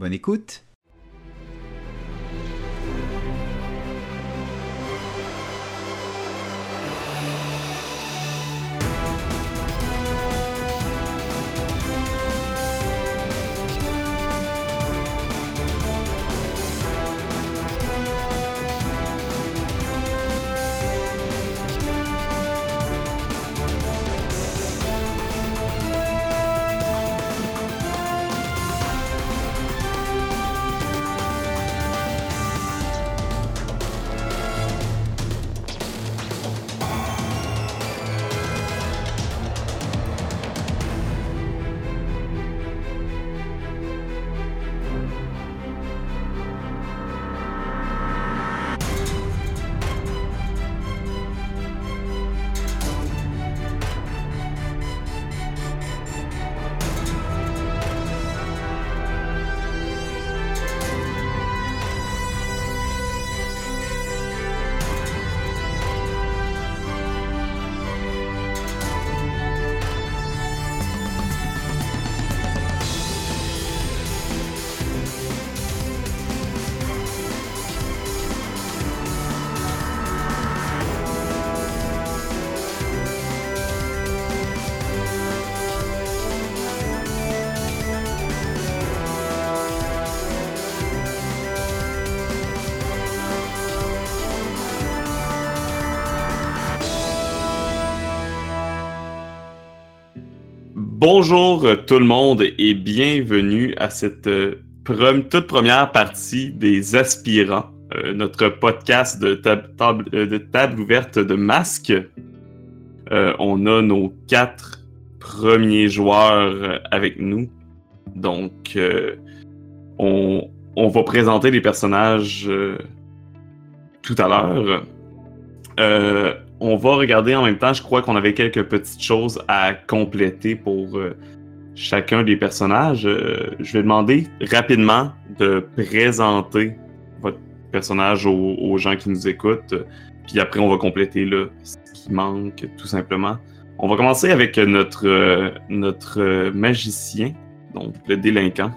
Bonne écoute Bonjour euh, tout le monde et bienvenue à cette euh, toute première partie des aspirants, euh, notre podcast de, table, ouverte de masques. on a nos quatre premiers joueurs avec nous. Donc, on, on, va présenter les personnages tout à l'heure on va regarder en même temps. Je crois qu'on avait quelques petites choses à compléter pour euh, chacun des personnages. Euh, je vais demander rapidement de présenter votre personnage aux, gens qui nous écoutent. Puis après, on va compléter là, ce qui manque, tout simplement. On va commencer avec notre, euh, notre magicien, donc le délinquant.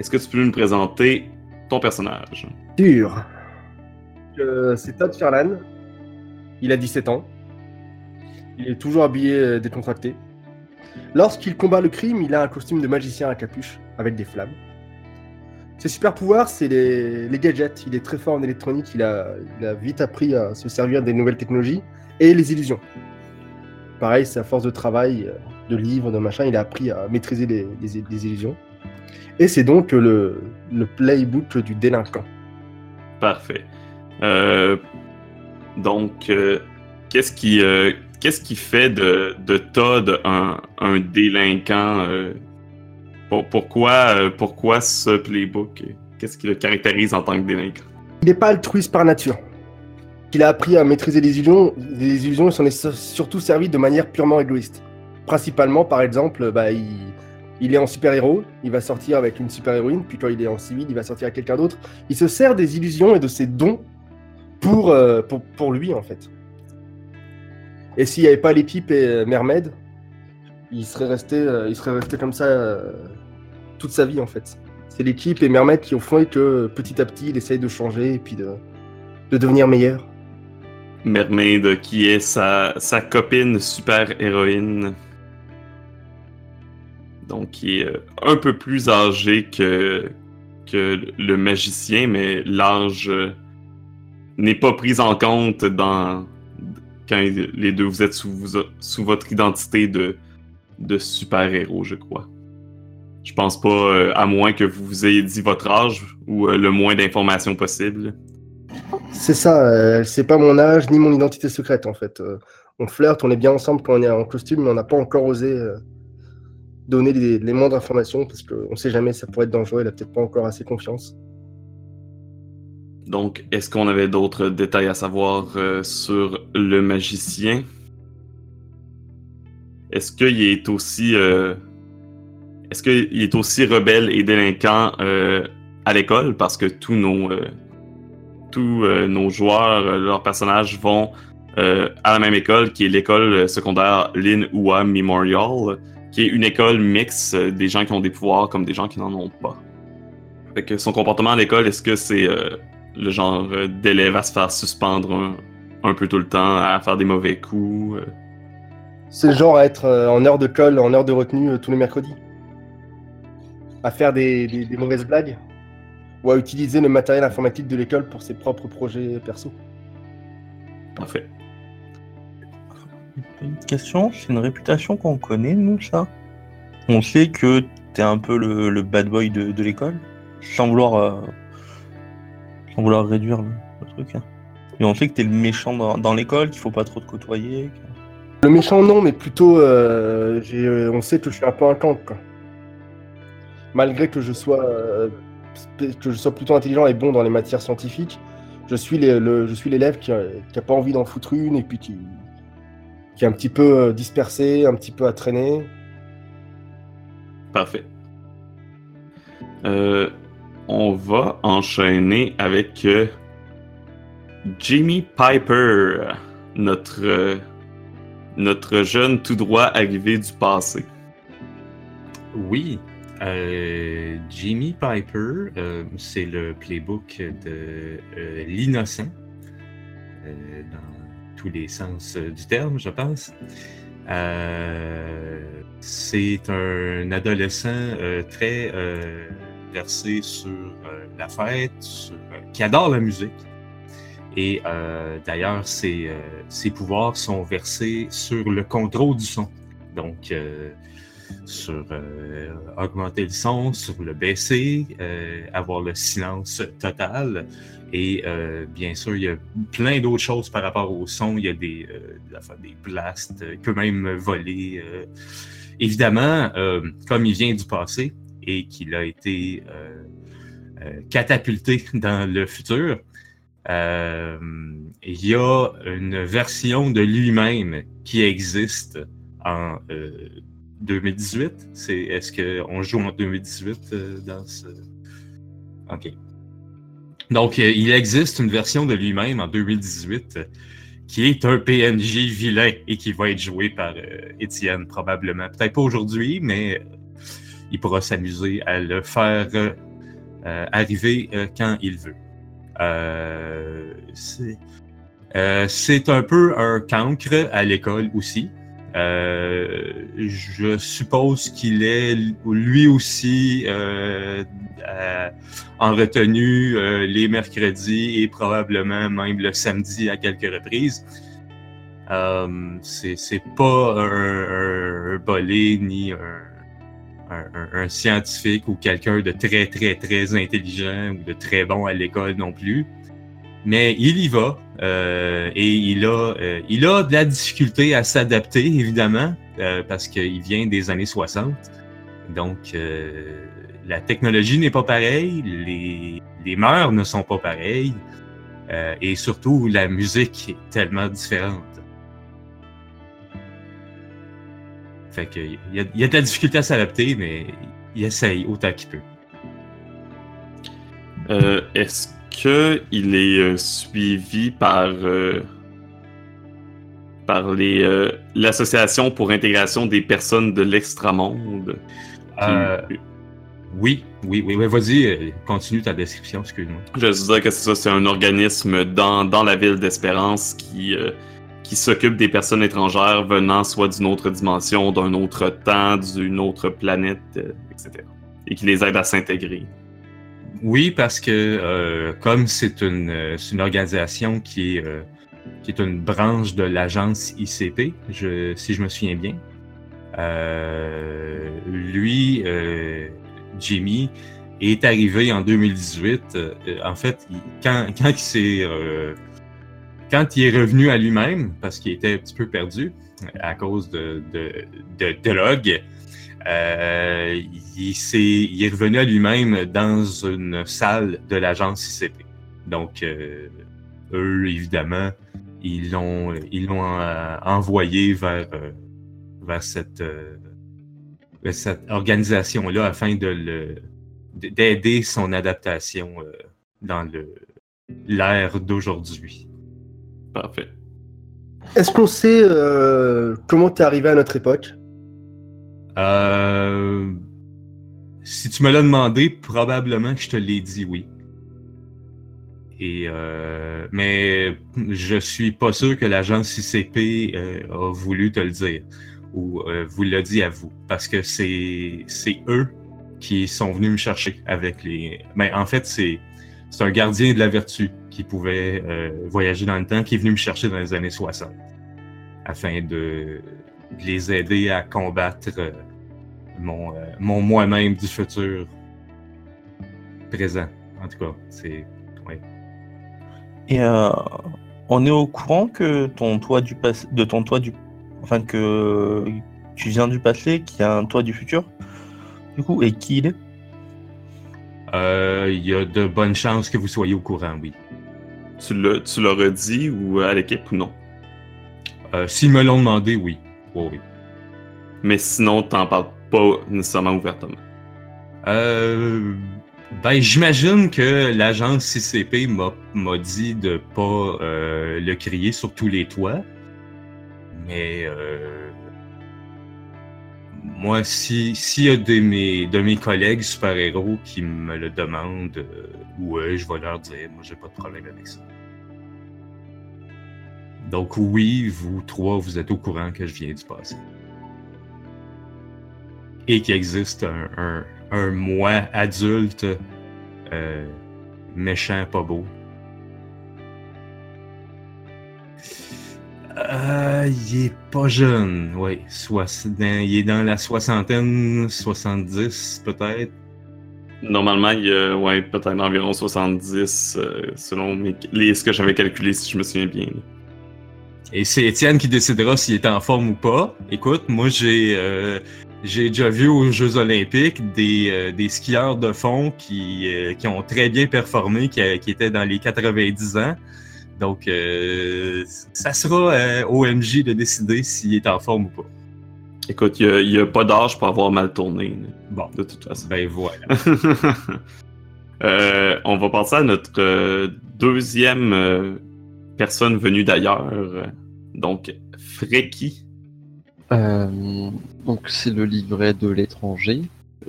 Est-ce que tu peux nous présenter ton personnage? Sûr. c'est Todd Ferlan, il a 17 ans. Il est toujours habillé euh, décontracté. Lorsqu'il combat le crime, il a un costume de magicien à capuche, avec des flammes. Ses super pouvoirs, c'est les, gadgets. Il est très fort en électronique, il a, vite appris à se servir des nouvelles technologies et les illusions. Pareil, à force de travail, euh, de livres, de machin, il a appris à maîtriser les, illusions. Et c'est donc le, playbook du délinquant. Parfait. Euh, donc, euh, qu'est-ce qui, euh, qui fait de, de Todd un, un délinquant euh, pourquoi, pourquoi ce playbook? Qu'est-ce qui le caractérise en tant que délinquant? Il n'est pas altruiste par nature. Il a appris à maîtriser les illusions. Les illusions s'en est surtout servi de manière purement égoïste. Principalement, par exemple, bah, il, il est en super-héros, il va sortir avec une super-héroïne, puis quand il est en civil, il va sortir avec quelqu'un d'autre. Il se sert des illusions et de ses dons pour, euh, pour, pour, lui, en fait. Et s'il n'y avait pas l'équipe et euh, Mermaid, il serait resté, euh, il serait resté comme ça toute sa vie, en fait. C'est l'équipe et Mermaid qui ont fait que petit à petit, il essaye de changer et puis de, de devenir meilleur. Mermaid, qui est sa, sa copine super-héroïne. Donc, qui est un peu plus âgé que, que le magicien, mais l'âge n'est pas prise en compte dans quand les deux vous êtes sous, votre identité de, super-héros, je crois. Je pense pas, euh, à moins que vous vous ayez dit votre âge ou euh, le moins d'informations possible. C'est ça, euh, c'est pas mon âge ni mon identité secrète en fait. on flirte, on est bien ensemble quand on est en costume, mais on n'a pas encore osé donner les, moindres informations parce qu'on sait jamais, ça pourrait être dangereux, il a peut-être pas encore assez confiance. Donc, est-ce qu'on avait d'autres détails à savoir euh, sur le magicien? Est-ce qu'il est aussi euh, est aussi rebelle et délinquant euh, à l'école? Parce que tous nos tous nos joueurs, leurs personnages vont à la même école qui est l'école secondaire Lin Hua Memorial, qui est une école mixte des gens qui ont des pouvoirs comme des gens qui n'en ont pas. Fait que son comportement à l'école, est-ce que c'est le genre euh, d'élève à se faire suspendre un, peu tout le temps, à faire des mauvais coups. Euh. C'est le genre à être euh, en heure de colle, en heure de retenue tous les mercredis. À faire des, mauvaises blagues. Ou à utiliser le matériel informatique de l'école pour ses propres projets perso. Parfait. Une question, c'est une réputation qu'on connaît, nous, ça On sait que t'es un peu le, bad boy de, l'école, sans vouloir vouloir réduire le, truc. Hein. Et on sait que t'es le méchant dans, l'école, qu'il faut pas trop te côtoyer. Le méchant, non, mais plutôt, euh, euh, on sait que je suis un peu un camp. Malgré que je sois, euh, que je sois plutôt intelligent et bon dans les matières scientifiques, je suis l'élève qui, n'a pas envie d'en foutre une et puis qui, qui est un petit peu dispersé, un petit peu à traîner. Parfait. Euh, on va enchaîner avec euh, Jimmy Piper, notre, euh, notre jeune tout droit arrivé du passé. Oui, euh, Jimmy Piper, c'est le playbook de l'innocent, dans tous les sens du terme, je pense. c'est un adolescent très versé sur euh, la fête, euh, qui adore la musique. Et euh, d'ailleurs, ses, pouvoirs sont versés sur le contrôle du son. Donc, sur augmenter le son, sur le baisser, avoir le silence total. Et bien sûr, il y a plein d'autres choses par rapport au son. Il y a des, des blasts, il peut même voler. évidemment, comme il vient du passé, et qu'il a été euh, euh, catapulté dans le futur. Euh, il y a une version de lui-même qui existe en 2018. C'est, est-ce qu'on joue en 2018 dans ce? OK. Donc, il existe une version de lui-même en 2018 qui est un PNJ vilain et qui va être joué par Étienne probablement. Peut-être pas aujourd'hui, mais il pourra s'amuser à le faire euh, arriver euh, quand il veut. Euh, c'est un peu un cancre à l'école aussi. je suppose qu'il est lui aussi en retenue les mercredis et probablement même le samedi à quelques reprises. c'est pas un, un, bolé ni un, un, scientifique ou quelqu'un de très, très, très intelligent ou de très bon à l'école non plus. Mais il y va euh, et il a, euh, il a de la difficulté à s'adapter, évidemment, euh, parce qu'il vient des années 60. Donc, la technologie n'est pas pareille, les, les mœurs ne sont pas pareilles, et surtout, la musique est tellement différente. Il y, a, y a de la difficulté à s'adapter, mais il essaye autant qu'il peut. Euh, est-ce qu'il est euh, suivi par euh, par les l'association pour intégration des personnes de l'extramonde? Oui, oui, oui, vas-y, continue ta description, excuse-moi. Je veux dire que c'est ça, c'est un organisme dans, dans la ville d'Espérance qui qui s'occupe des personnes étrangères venant soit d'une autre dimension, d'un autre temps, d'une autre planète, euh, etc. Et qui les aide à s'intégrer. Oui, parce que euh, comme c'est une, euh, organisation qui est, qui est une branche de l'agence ICP, si je me souviens bien, lui, Jimmy, est arrivé en 2018. en fait, quand, quand il s'est quand il est revenu à lui-même, parce qu'il était un petit peu perdu à cause de, de, de drogue, Euh, il, s'est- il est revenu à lui-même dans une salle de l'agence ICP. Donc, euh, eux, évidemment, ils l'ont ils l'ont euh, envoyé vers, euh, vers cette, euh, cette organisation-là afin de le d'aider son adaptation dans le l'ère d'aujourd'hui. Parfait. Est-ce qu'on sait euh, comment t'es arrivé à notre époque? Euh, si tu me l'as demandé, probablement que je te l'ai dit oui. Et euh, mais je suis pas sûr que l'agence ICP euh, a voulu te le dire ou euh, vous l'a dit à vous parce que c'est c'est eux qui sont venus me chercher avec les. Ben en fait c'est c'est un gardien de la vertu qui pouvait euh, voyager dans le temps qui est venu me chercher dans les années 60 afin de, les aider à combattre euh, mon, euh, mon moi-même du futur présent. En tout cas, c'est. Ouais. Et on est au courant que ton toit du passé, de ton toit du, enfin que tu viens du passé, qu'il y a un toit du futur, du coup, et qui il est? Euh, Il y a de bonnes chances que vous soyez au courant, oui. Tu l'as- tu l'auras dit ou à l'équipe ou non? Euh, S'ils me l'ont demandé, oui. Oui, oui. Mais sinon, t'en parles pas nécessairement ouvertement. Euh, ben, j'imagine que l'agence CCP m'a m'a dit de pas euh, le crier sur tous les toits. Mais euh, moi, si s'il y a de mes, de mes collègues super-héros qui me le demandent, euh, ouais, je vais leur dire, moi j'ai pas de problème avec ça. Donc oui, vous trois, vous êtes au courant que je viens du passé. Et qu'il existe un, un, un moi adulte euh, méchant, pas beau. Euh, il est pas jeune, oui. Il est dans la soixantaine, 70 peut-être. Normalement, il y a ouais, peut-être environ 70 euh, selon mes, les, ce que j'avais calculé, si je me souviens bien. Et c'est Étienne qui décidera s'il est en forme ou pas. Écoute, moi j'ai euh, j'ai déjà vu aux Jeux Olympiques des, euh, des skieurs de fond qui, qui ont très bien performé, qui, qui étaient dans les 90 ans. Donc euh, ça sera euh, OMJ de décider s'il est en forme ou pas. Écoute, il n'y a, pas d'âge pour avoir mal tourné, là, Bon, de toute façon. ben voilà. Euh, on va passer à notre euh, deuxième personne venue d'ailleurs. Donc, Freki. Euh, donc c'est le livret de l'étranger.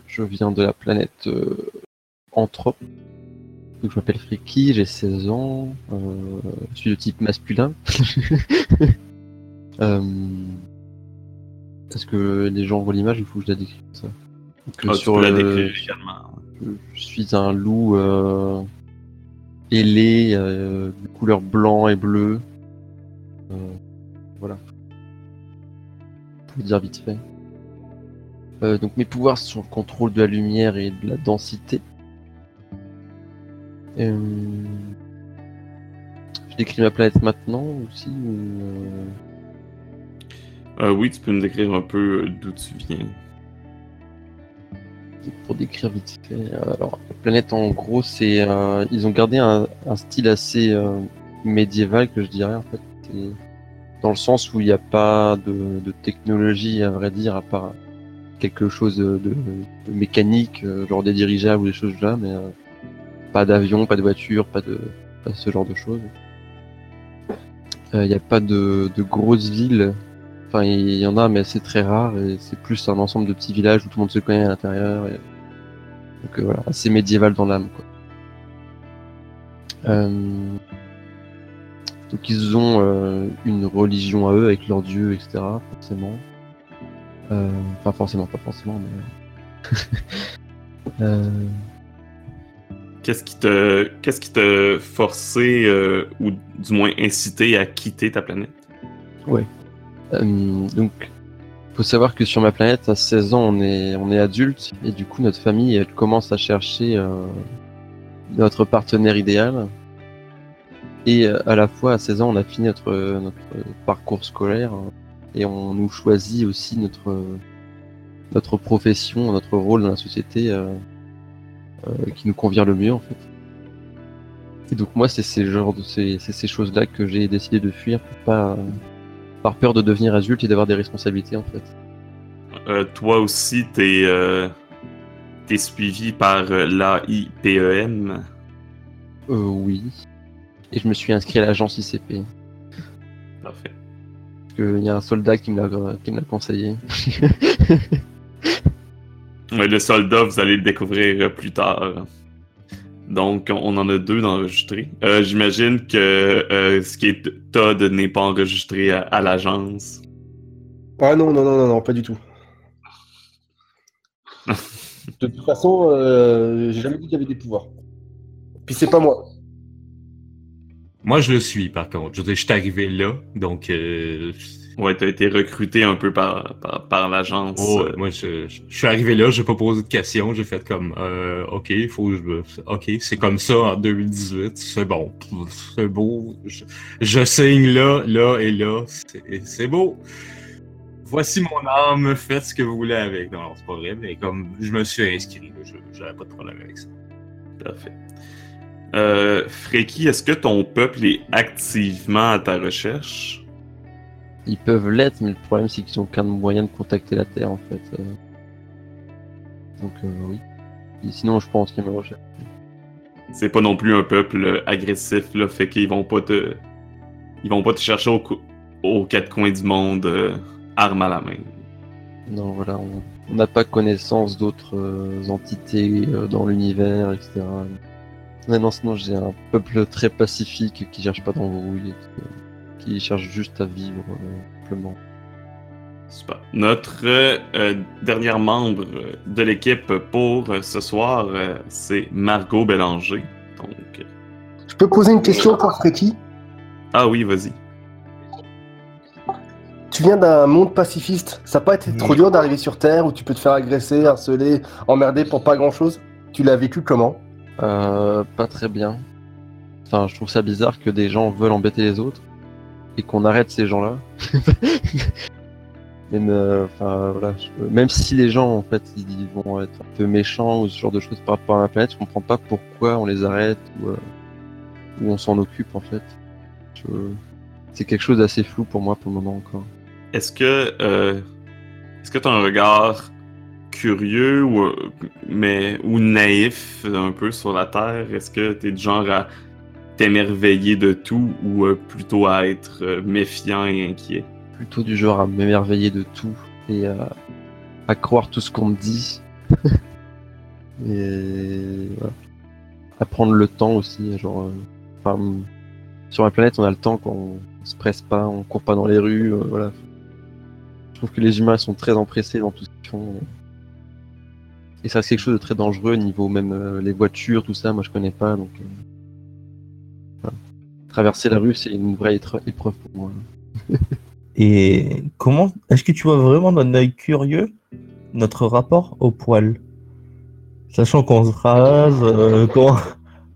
Je viens de la planète euh, Anthrop. Donc, je m'appelle Friki, j'ai 16 ans. euh, je suis de type masculin. euh, Est-ce que les gens voient l'image Il faut que je la décrive ça. Donc, tu sur la décrire je suis un loup euh, ailé, euh, de couleur blanc et bleu. Euh, voilà. Pour dire vite fait. Euh, donc mes pouvoirs sont le contrôle de la lumière et de la densité. Euh, Je décris ma planète maintenant aussi ou, euh, Euh, oui, tu peux nous décrire un peu d'où tu viens. pour décrire vite fait. Alors, la planète, en gros, c'est. euh, ils ont gardé un, un style assez médiéval, que je dirais, en fait. Dans le sens où il n'y a pas de, de technologie, à vrai dire, à part quelque chose de, de- de mécanique, genre des dirigeables ou des choses là, mais pas d'avion, pas de voiture, pas de pas ce genre de choses. Euh, Il n'y a pas de, de grosses villes. Enfin, il y en a, mais c'est très rare et c'est plus un ensemble de petits villages où tout le monde se connaît à l'intérieur. et- Donc euh, voilà, assez médiéval dans l'âme. Euh, Donc ils ont euh, une religion à eux avec leur dieu, etc. Forcément. Euh, Enfin forcément, pas forcément, mais. Qu'est-ce qui te, qu'est-ce qui te forcé euh, ou du moins incité à quitter ta planète? Euh, donc, faut savoir que sur ma planète, à 16 ans, on est, on est adulte, et du coup, notre famille, elle commence à chercher euh, notre partenaire idéal. Et euh, à la fois, à 16 ans, on a fini notre, notre parcours scolaire, euh, et on nous choisit aussi notre, notre profession, notre rôle dans la société euh, qui nous convient le mieux en fait. Et donc moi c'est ces genres de ces, ces choses-là que j'ai décidé de fuir pour pas par peur de devenir adulte et d'avoir des responsabilités en fait. Euh, toi aussi, t'es euh, t'es suivi par euh, l'AIPEM. Euh, oui. Et je me suis inscrit à l'agence ICP. Parfait. Parce qu'il y a un soldat qui me l'a qui me l'a conseillé. Le soldat, vous allez le découvrir euh, plus tard. Donc, on en a deux d'enregistrés. Euh, J'imagine que euh, ce qui est Todd n'est pas enregistré à, à l'agence. Ah non, non, non, non, non, pas du tout. De toute façon, euh, j'ai jamais dit qu'il y avait des pouvoirs. Puis c'est pas moi. Moi, je le suis, par contre. Je veux dire, je suis arrivé là, donc... Ouais, t'as été recruté un peu par, par, par l'agence. oh, moi, je, je- je suis arrivé là, j'ai pas posé de questions, j'ai fait comme, euh, ok, faut que je... Ok, c'est comme ça en 2018, c'est bon, c'est beau, je, signe là, là et là, c'est beau. Voici mon âme, faites ce que vous voulez avec. Non, non, c'est pas vrai, mais comme je me suis inscrit, je- j'avais pas de problème avec ça. Parfait. Euh, Freki, est-ce que ton peuple est activement à ta recherche? Ils peuvent l'être, mais le problème c'est qu'ils ont aucun moyen de contacter la Terre en fait. euh. Donc euh, oui. Et sinon je pense qu'ils me recherchent. C'est pas non plus un peuple agressif, là, fait qu'ils vont pas te. Ils vont pas te chercher au cou- aux quatre coins du monde, euh, arme à la main. Non voilà, on n'a pas connaissance d'autres euh, entités euh, dans l'univers, etc. Mais non, sinon j'ai un peuple très pacifique qui cherche pas d'embrouille, et qui, euh, qui cherche juste à vivre euh, simplement. Super. Notre euh, euh, dernière membre euh, de l'équipe pour euh, ce soir, euh, c'est Margot Bélanger. Donc, Je peux poser une question pour Freki ah oui, vas-y. Tu viens d'un monde pacifiste. Ça n'a pas été trop dur d'arriver sur Terre où tu peux te faire agresser, harceler, emmerder pour pas grand chose Tu l'as vécu comment? Euh, pas très bien. Enfin, je trouve ça bizarre que des gens veulent embêter les autres et qu'on arrête ces gens-là. même, euh, enfin, voilà, je- même si les gens, en fait, ils vont être un peu méchants ou ce genre de choses par rapport à la planète, je comprends pas pourquoi on les arrête ou, euh, ou on s'en occupe, en fait. Je- C'est quelque chose d'assez flou pour moi pour le moment encore. Est-ce que euh, est-ce que tu as un regard curieux ou euh, mais ou naïf un peu sur la Terre? Est-ce que tu es du genre à t'émerveiller de tout ou euh, plutôt à être euh, méfiant et inquiet? Plutôt du genre à m'émerveiller de tout et à, croire tout ce qu'on me dit. et voilà. À prendre le temps aussi, genre. euh, sur la planète, on a le temps quand on se presse pas, on court pas dans les rues, voilà. Je trouve que les humains sont très empressés dans tout ce qu'ils font. Et ça, c'est quelque chose de très dangereux, niveau même les voitures, tout ça, moi je connais pas, donc. Traverser la rue, c'est une vraie épreuve pour moi. Et comment est-ce que tu vois vraiment d'un œil curieux notre rapport au poil? Sachant qu'on se rase, euh, qu'on-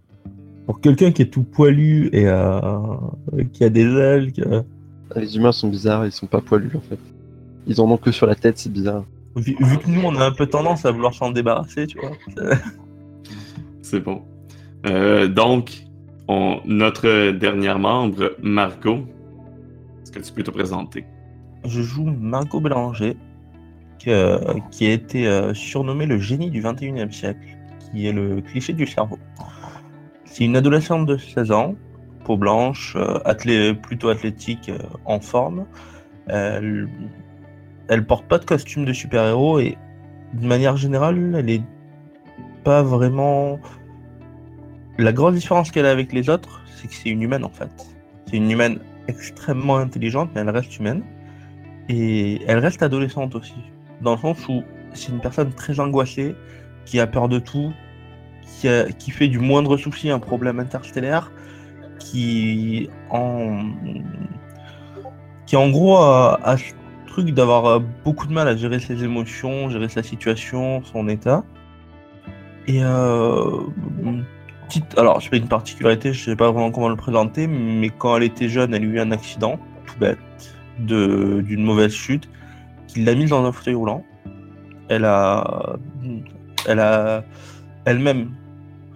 pour quelqu'un qui est tout poilu et euh, qui a des ailes, qui a- Les humains sont bizarres, ils sont pas poilus en fait. Ils en ont que sur la tête, c'est bizarre. vu, vu que nous on a un peu tendance à vouloir s'en débarrasser, tu vois. C'est bon. Euh, donc, notre dernière membre, Margot, est-ce que tu peux te présenter? Je joue Margot Bélanger, qui, euh, a été euh, surnommée le génie du 21e siècle, qui est le cliché du cerveau. C'est une adolescente de 16 ans, peau blanche, euh, plutôt athlétique, euh, en forme. Elle, elle porte pas de costume de super-héros et de manière générale, elle est pas vraiment. La grosse différence qu'elle a avec les autres, c'est que c'est une humaine en fait. C'est une humaine extrêmement intelligente, mais elle reste humaine. Et elle reste adolescente aussi. Dans le sens où c'est une personne très angoissée, qui a peur de tout, qui, a- qui fait du moindre souci un problème interstellaire, qui en, qui en gros a, a ce truc d'avoir euh, beaucoup de mal à gérer ses émotions, gérer sa situation, son état. Et euh, petite, alors c'est pas une particularité, je sais pas vraiment comment le présenter, mais quand elle était jeune, elle a eu un accident, tout bête, de- d'une mauvaise chute, qui l'a mise dans un fauteuil roulant. elle a, elle a elle-même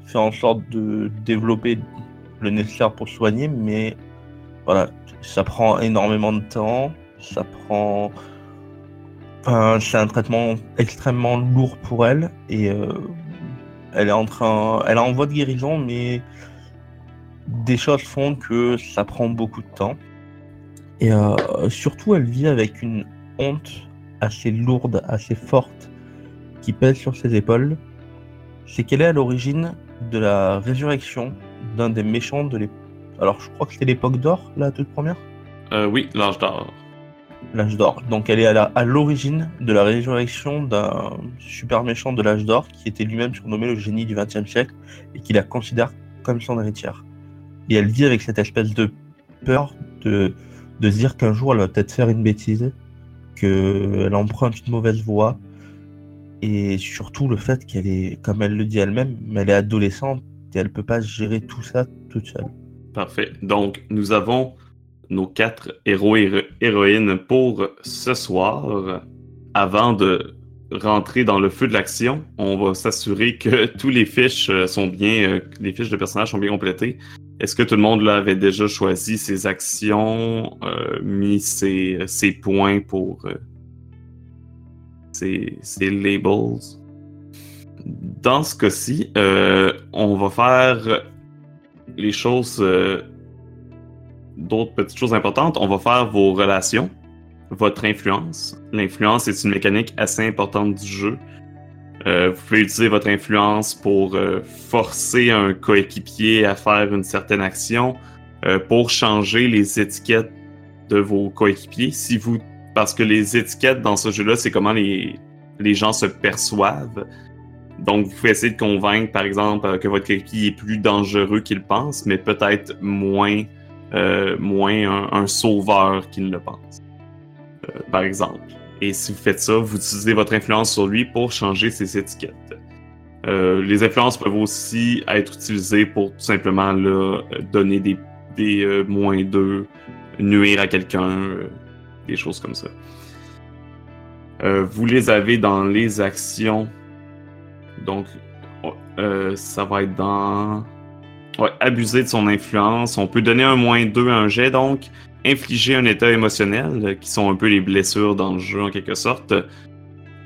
fait en sorte de développer le nécessaire pour soigner, mais voilà, ça prend énormément de temps, ça prend, enfin, c'est un traitement extrêmement lourd pour elle et euh, elle est en train, elle est en voie de guérison, mais des choses font que ça prend beaucoup de temps. Et euh, surtout, elle vit avec une honte assez lourde, assez forte, qui pèse sur ses épaules. C'est qu'elle est à l'origine de la résurrection d'un des méchants de l'époque. Alors, je crois que c'était l'époque d'or, la toute première? Euh, oui, l'âge d'or. L'âge d'or. Donc, elle est à l'origine de la résurrection d'un super méchant de l'âge d'or qui était lui-même surnommé le génie du XXe siècle et qui la considère comme son héritière. Et elle vit avec cette espèce de peur de, de se dire qu'un jour elle va peut-être faire une bêtise, qu'elle emprunte une mauvaise voie, et surtout le fait qu'elle est, comme elle le dit elle-même, elle est adolescente et elle peut pas gérer tout ça toute seule. Parfait. Donc, nous avons nos quatre héros et héro- héroïnes pour ce soir. Avant de rentrer dans le feu de l'action, on va s'assurer que tous les fiches euh, sont bien, euh, les fiches de personnages sont bien complétées. Est-ce que tout le monde là, avait déjà choisi ses actions, euh, mis ses, points pour ses, labels? Dans ce cas-ci, on va faire les choses, d'autres petites choses importantes, on va faire vos relations, votre influence. L'influence est une mécanique assez importante du jeu. Euh, vous pouvez utiliser votre influence pour euh, forcer un coéquipier à faire une certaine action, euh, pour changer les étiquettes de vos coéquipiers. Si parce que les étiquettes dans ce jeu-là, c'est comment les, les gens se perçoivent. Donc, vous pouvez essayer de convaincre, par exemple, que votre coéquipier est plus dangereux qu'il pense, mais peut-être moins, euh, moins un, sauveur qu'il ne le pense, euh, par exemple. Et si vous faites ça, vous utilisez votre influence sur lui pour changer ses étiquettes. Euh, les influences peuvent aussi être utilisées pour tout simplement donner des, des moins 2, nuire à quelqu'un, des choses comme ça. Vous les avez dans les actions. Donc, euh, ça va être dans. Ouais, abuser de son influence. On peut donner un moins 2 à un jet, donc infliger un état émotionnel, euh, qui sont un peu les blessures dans le jeu en quelque sorte.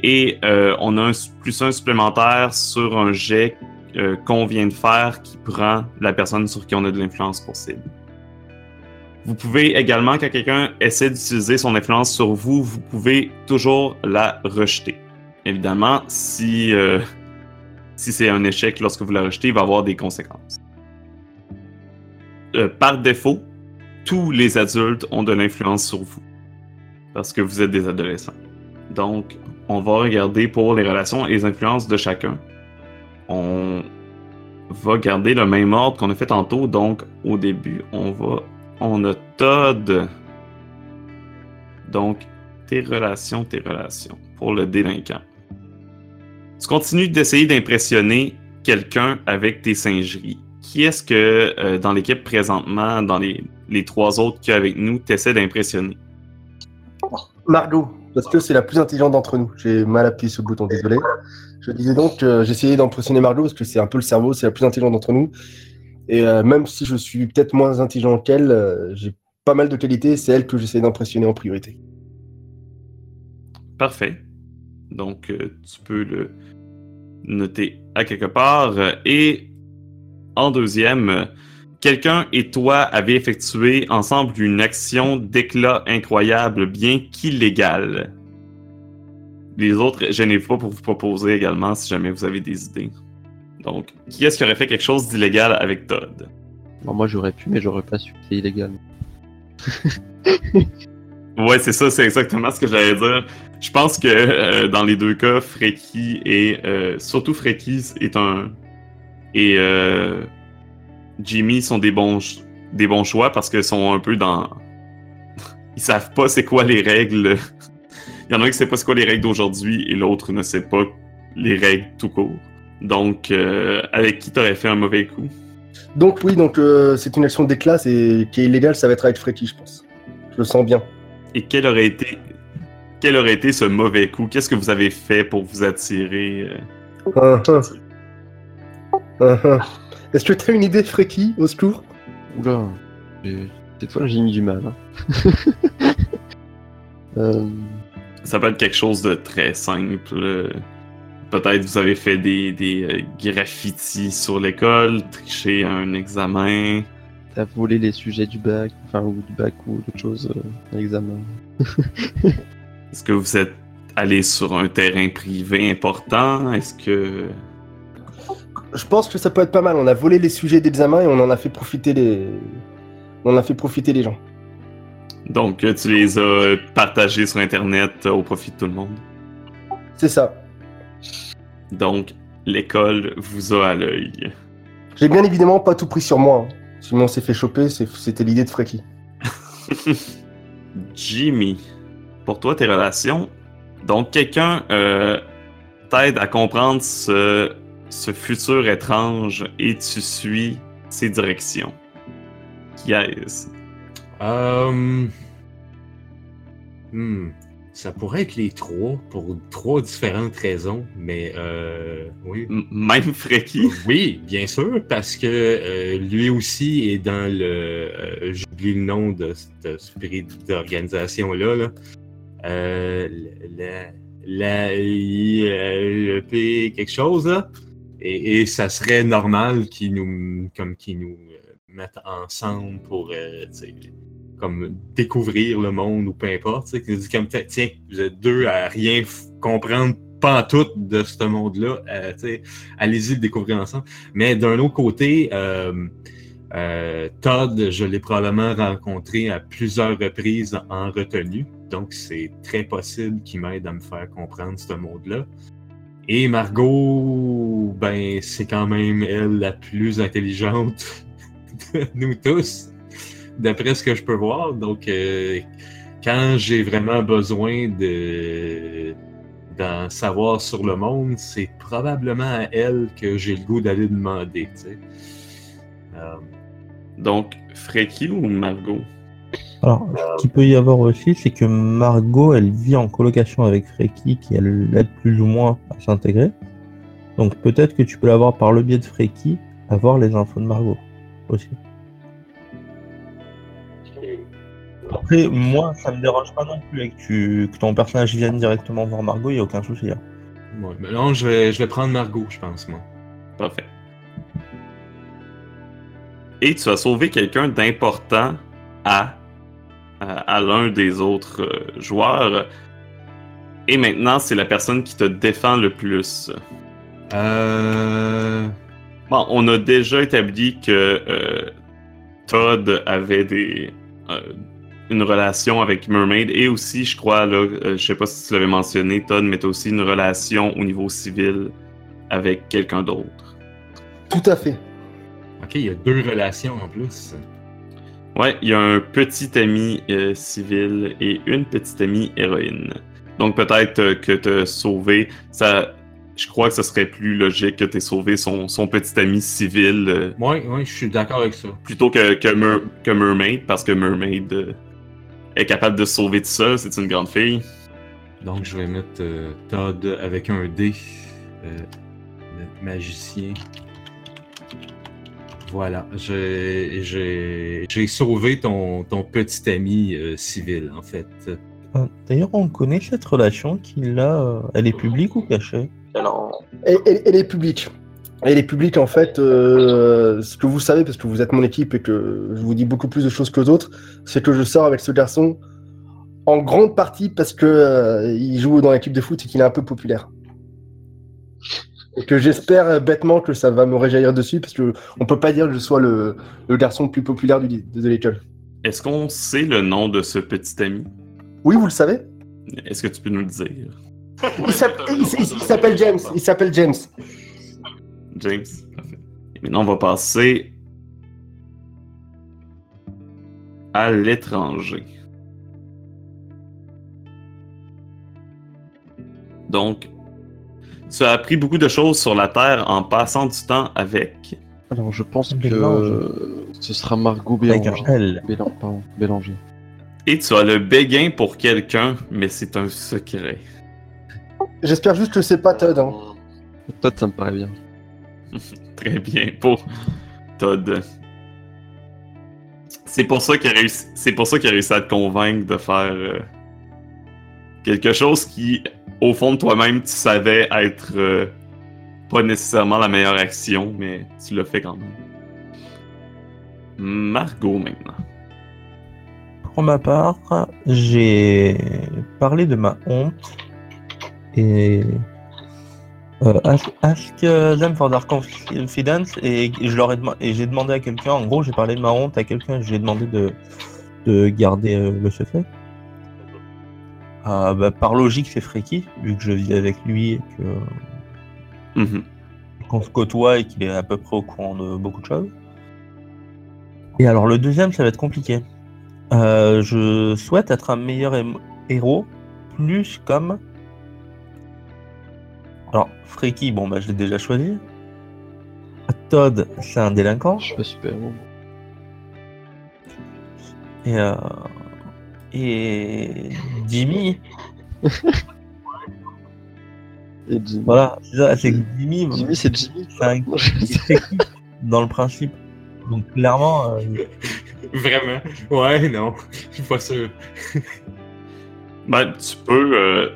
Et euh, on a un plus un supplémentaire sur un jet euh, qu'on vient de faire qui prend la personne sur qui on a de l'influence possible. Vous pouvez également, quand quelqu'un essaie d'utiliser son influence sur vous, vous pouvez toujours la rejeter. Évidemment, si, euh, si c'est un échec lorsque vous la rejetez, il va avoir des conséquences. Euh, par défaut, tous les adultes ont de l'influence sur vous. Parce que vous êtes des adolescents. Donc, on va regarder pour les relations et les influences de chacun. On va garder le même ordre qu'on a fait tantôt. Donc, au début, on va. On a Todd. Donc, tes relations, tes relations. Pour le délinquant. Tu continues d'essayer d'impressionner quelqu'un avec tes singeries. Qui est-ce que euh, dans l'équipe présentement, dans les, les trois autres qu'il y a avec nous, t'essaies d'impressionner? Margot, parce que c'est la plus intelligente d'entre nous. J'ai mal appuyé sur le bouton, désolé. Je disais donc que j'essayais d'impressionner Margot parce que c'est un peu le cerveau, c'est la plus intelligente d'entre nous. Et euh, même si je suis peut-être moins intelligent qu'elle, euh, j'ai pas mal de qualités, c'est elle que j'essaie d'impressionner en priorité. Parfait. Donc, euh, tu peux le noter à quelque part. Euh, Et en deuxième, quelqu'un et toi avez effectué ensemble une action d'éclat incroyable, bien qu'illégale. Les autres, gênez-vous pas pour vous proposer également si jamais vous avez des idées. Donc, qui est-ce qui aurait fait quelque chose d'illégal avec Todd? Bon, moi j'aurais pu, mais j'aurais pas su. C'est illégal. Ouais, c'est ça, c'est exactement ce que j'allais dire. Je pense que euh, dans les deux cas, Freaky et euh, surtout Freaky est un et euh, Jimmy sont des bons des bons choix parce qu'ils sont un peu dans ils savent pas c'est quoi les règles. Il y en a un qui sait pas c'est quoi les règles d'aujourd'hui et l'autre ne sait pas les règles tout court. Donc euh, avec qui t'aurais fait un mauvais coup? Donc oui, donc euh, c'est une action d'éclat c'est- qui est illégale, ça va être avec Freaky, je pense. Je le sens bien. et quel aurait été quel aurait été ce mauvais coup? Qu'est-ce que vous avez fait pour vous attirer? euh? Ah. Est-ce que tu as une idée, Freaky, au secours? Oula, j'ai- cette fois j'ai mis du mal. hein. Euh, Ça peut être quelque chose de très simple. euh. Peut-être vous avez fait des, des euh, graffitis sur l'école, triché à un examen. T'as volé les sujets du bac, enfin ou du bac ou d'autres choses euh, à l'examen. Est-ce que vous êtes allé sur un terrain privé important? Est-ce que... Je pense que ça peut être pas mal. On a volé les sujets d'examen et on en a fait profiter les. On en a fait profiter les gens. Donc, tu les as partagés sur Internet euh, au profit de tout le monde? C'est ça. Donc, l'école vous a à l'œil. J'ai bien évidemment pas tout pris sur moi. hein. Sinon on s'est fait choper, c'était l'idée de Freaky. Jimmy, pour toi, tes relations? Donc, quelqu'un euh, t'aide à comprendre ce, ce futur étrange et tu suis ses directions. Qui est-ce? Euh, hmm, Ça pourrait être les trois pour trois différentes raisons, mais euh, oui. Même Freaky? Oui, bien sûr, parce que euh, lui aussi est dans le. euh, J'oublie le nom de ce spirit d'organisation-là. Là. La. La. P quelque chose, là. Et, ça serait normal qu'ils nous. Comme qu'ils nous euh, mettent ensemble pour. euh, comme découvrir le monde ou peu importe. qu'ils disent comme tiens, vous êtes deux à rien comprendre pas tout de ce monde-là. euh, allez-y le découvrir ensemble. Mais d'un autre côté, Todd, je l'ai probablement rencontré à plusieurs reprises en retenue. Donc, c'est très possible qu'il m'aide à me faire comprendre ce monde-là. Et Margot, ben, c'est quand même elle la plus intelligente de nous tous, d'après ce que je peux voir. Donc, euh, quand j'ai vraiment besoin de d'en savoir sur le monde, c'est probablement à elle que j'ai le goût d'aller demander. Euh, Donc, Freaky ou Margot? Alors, ce qu'il peut y avoir aussi, c'est que Margot, elle vit en colocation avec Freaky, qui elle l'aide plus ou moins à s'intégrer. Donc peut-être que tu peux l'avoir par le biais de Freaky, avoir les infos de Margot aussi. Après, moi, ça me dérange pas non plus que, tu, que ton personnage vienne directement voir Margot, il n'y a aucun souci. hein. ouais, mais non, je vais, je vais prendre Margot, je pense, moi. Parfait. Et tu as sauvé quelqu'un d'important à, à, à l'un des autres euh, joueurs. Et maintenant, c'est la personne qui te défend le plus. Euh... Bon, on a déjà établi que euh, Todd avait des, euh, une relation avec Mermaid et aussi, je crois, là, euh, je sais pas si tu l'avais mentionné, Todd, mais tu as aussi une relation au niveau civil avec quelqu'un d'autre. Tout à fait. Ok, il y a deux relations en plus. Ouais, il y a un petit ami euh, civil et une petite amie héroïne. Donc peut-être euh, que te sauver, ça, je crois que ce serait plus logique que tu sauvé son, son petit ami civil euh, Ouais, ouais, je suis d'accord avec ça. plutôt que, que, Mer- que Mermaid, parce que Mermaid euh, est capable de se sauver tout seul, c'est une grande fille. Donc, je vais mettre euh, Todd avec un D. euh, le magicien. Voilà, j'ai j'ai- j'ai sauvé ton, ton petit ami euh, civil, en fait. Ah, D'ailleurs, on connaît cette relation qu'il a. euh, Elle est publique ou cachée? Alors, Elle, elle- elle est publique. Elle est publique, en fait. euh, ce que vous savez, parce que vous êtes mon équipe et que je vous dis beaucoup plus de choses que les autres, c'est que je sors avec ce garçon en grande partie parce que euh, il joue dans l'équipe de foot et qu'il est un peu populaire. Et que j'espère euh, bêtement que ça va me réjaillir dessus parce que on peut pas dire que je sois le, le garçon le plus populaire du, de l'école. Est-ce qu'on sait le nom de ce petit ami? Oui, vous le savez Est-ce que tu peux nous le dire? Il s'appelle il James. Il s'appelle James. James. Parfait. Et maintenant, on va passer à l'étranger. Donc, tu as appris beaucoup de choses sur la Terre en passant du temps avec. alors je pense que Bélange. euh, ce sera Margot Bélanger. L. Bélan- pardon, Bélanger. Et tu as le béguin pour quelqu'un, mais c'est un secret. J'espère juste que c'est pas Todd. Hein. Todd, ça me paraît bien. Très bien pour Todd. C'est pour ça qu'il a réussi. C'est pour ça qu'il a réussi à te convaincre de faire euh, quelque chose qui, au fond de toi-même, tu savais être euh, pas nécessairement la meilleure action, mais tu l'as fait quand même. Margot maintenant. Pour ma part, j'ai parlé de ma honte et euh, ask, ask, uh, them for their confidence et je leur ai et j'ai demandé à quelqu'un. En gros, j'ai parlé de ma honte à quelqu'un. J'ai demandé de de garder euh, le secret. Euh, bah, par logique, c'est Freaky, vu que je vis avec lui et que Mhm. qu'on se côtoie et qu'il est à peu près au courant de beaucoup de choses. Et alors le deuxième, ça va être compliqué. Euh, je souhaite être un meilleur héros, plus comme... Alors, Freaky, bon bah je l'ai déjà choisi. Todd, c'est un délinquant. Je suis pas super bon. Et, euh, et Jimmy, Et Jimmy. voilà, c'est ça, c'est Jimmy, Jimmy, c'est Jimmy. c'est un dans le principe. Donc clairement, euh, Vraiment? Ouais, non. Je suis pas sûr. Ben, tu peux. euh,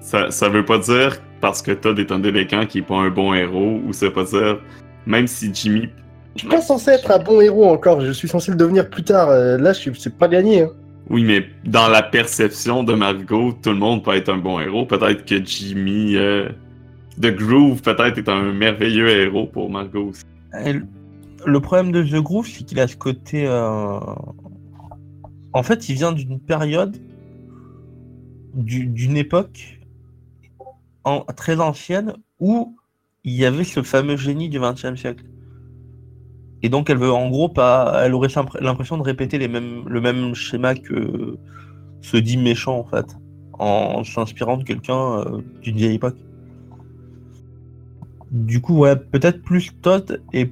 ça, ça veut pas dire parce que Todd est un délinquant qui est pas un bon héros, ou ça veut pas dire. Même si Jimmy. Je suis pas censé être un bon héros encore. Je suis censé le devenir plus tard. Euh, Là, je suis... c'est pas gagné. hein. Oui, mais dans la perception de Margot, tout le monde peut être un bon héros. Peut-être que Jimmy. euh, The Groove, peut-être, est un merveilleux héros pour Margot aussi. Le problème de The Groove, c'est qu'il a ce côté. euh, En fait, il vient d'une période, du- d'une époque très ancienne où il y avait ce fameux génie du XXe siècle. Et donc, elle veut en gros pas. Elle aurait l'impr- l'impression de répéter le même schéma que ce dit méchant, en fait, en s'inspirant de quelqu'un euh, d'une vieille époque. Du coup, ouais, peut-être plus Todd et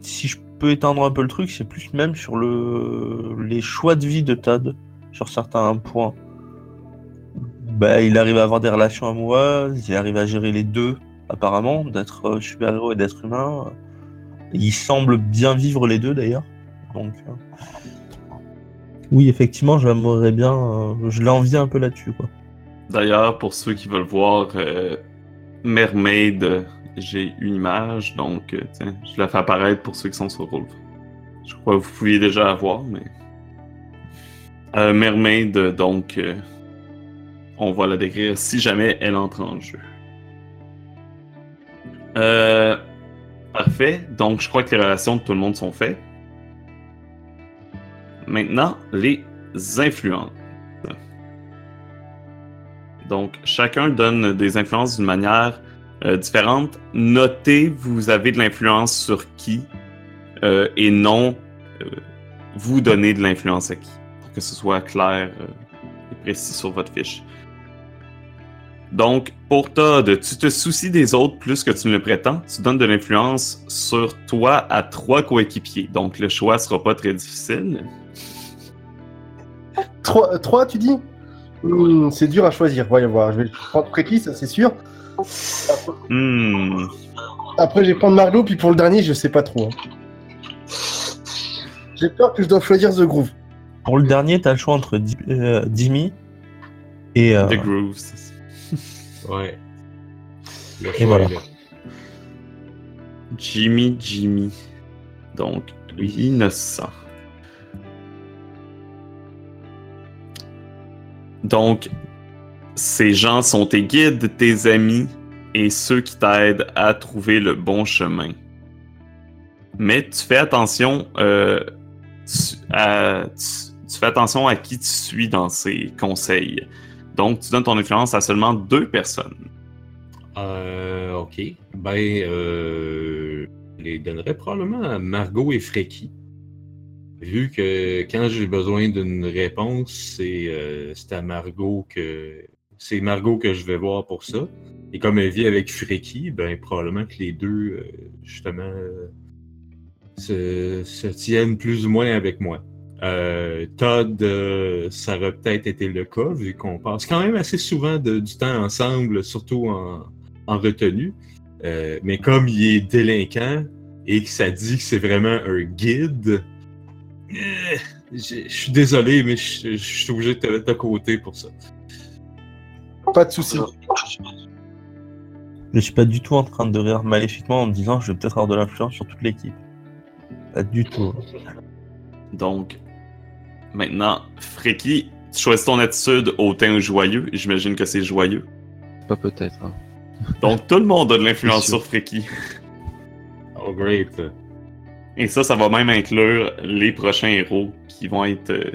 si je peux étendre un peu le truc, c'est plus même sur le les choix de vie de Todd sur certains points. Bah, il arrive à avoir des relations amoureuses, il arrive à gérer les deux, apparemment, d'être euh, super-héros et d'être humain. Il semble bien vivre les deux d'ailleurs. Donc, euh, oui, effectivement, j'aimerais bien, euh, je l'envie un peu là-dessus, quoi. D'ailleurs, pour ceux qui veulent voir euh, Mermaid, j'ai une image, donc tiens, je la fais apparaître pour ceux qui sont sur Roll. Je crois que vous pouviez déjà la voir, mais. Mermaid, donc, on va la décrire si jamais elle entre en jeu. Euh, parfait, donc je crois que les relations de tout le monde sont faites. Maintenant, les influences. Donc, chacun donne des influences d'une manière euh, différente. Notez, vous avez de l'influence sur qui euh, et non euh, vous donnez de l'influence à qui. Pour que ce soit clair et précis sur votre fiche. Donc, pour Todd, tu te soucies des autres plus que tu ne le prétends. Tu donnes de l'influence sur toi à trois coéquipiers. Donc, le choix sera pas très difficile. 3, euh, tu dis? Hmm, C'est dur à choisir. Voyons voir. Je vais prendre Préki, ça c'est sûr. Hmm. Après, je vais prendre Margot, puis pour le dernier, je sais pas trop. hein. J'ai peur que je dois choisir The Groove. Pour le dernier, t'as le choix entre euh, Jimmy et. euh, The Grooves. Ouais. Le Et voilà. Jimmy Jimmy. Donc, innocent. Donc, ces gens sont tes guides, tes amis et ceux qui t'aident à trouver le bon chemin. Mais tu fais attention, euh, tu, à- tu- tu fais attention à qui tu suis dans ces conseils. Donc, tu donnes ton influence à seulement deux personnes. Euh, ok. Ben, euh, je les donnerais probablement à Margot et Freaky. Vu que quand j'ai besoin d'une réponse, c'est euh, c'est à Margot que c'est Margot que je vais voir pour ça. Et comme elle vit avec Freaky, ben probablement que les deux, euh, justement, euh, se, se tiennent plus ou moins avec moi. Euh, Todd, euh, ça aurait peut-être été le cas, vu qu'on passe quand même assez souvent de- du temps ensemble, surtout en, en retenue. Euh, mais comme il est délinquant et que ça dit que c'est vraiment un guide, euh, je suis désolé, mais je suis obligé de te mettre de côté pour ça. Pas de souci. Je suis pas du tout en train de rire maléfiquement en me disant je vais peut-être avoir de l'influence sur toute l'équipe. Pas du tout. Donc, maintenant, Freki, tu choisis ton attitude au teint joyeux. J'imagine que c'est joyeux. Pas peut-être. hein. Donc, tout le monde a de l'influence sur Freki. Oh, great. Et ça, ça va même inclure les prochains héros qui vont être. euh,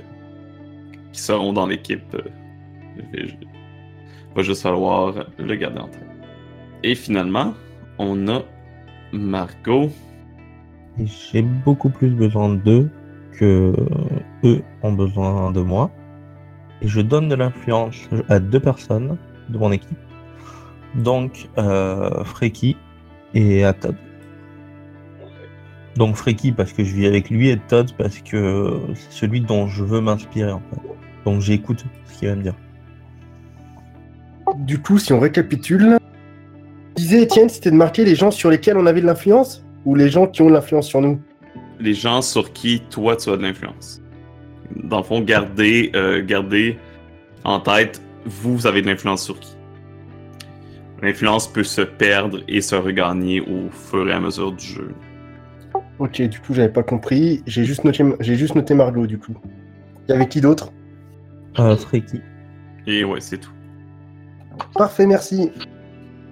qui seront dans l'équipe. euh, je- va juste falloir le garder en tête. Et finalement, on a Margot. Et J'ai beaucoup plus besoin d'eux que eux ont besoin de moi. Et je donne de l'influence à deux personnes de mon équipe. Donc, euh, Freki et à Todd. Donc Freki parce que je vis avec lui et Todd parce que c'est celui dont je veux m'inspirer en fait. Donc j'écoute ce qu'il va me dire. Du coup, si on récapitule, disait Étienne, c'était de marquer les gens sur lesquels on avait de l'influence ou les gens qui ont de l'influence sur nous? Les gens sur qui toi tu as de l'influence. Dans le fond, gardez, euh, gardez en tête, vous, vous avez de l'influence sur qui. L'influence peut se perdre et se regagner au fur et à mesure du jeu. Ok, du coup, j'avais pas compris. J'ai juste noté, j'ai juste noté Margot, du coup. Il y avait qui d'autre? Euh, Freki. Et ouais, c'est tout. Parfait, merci.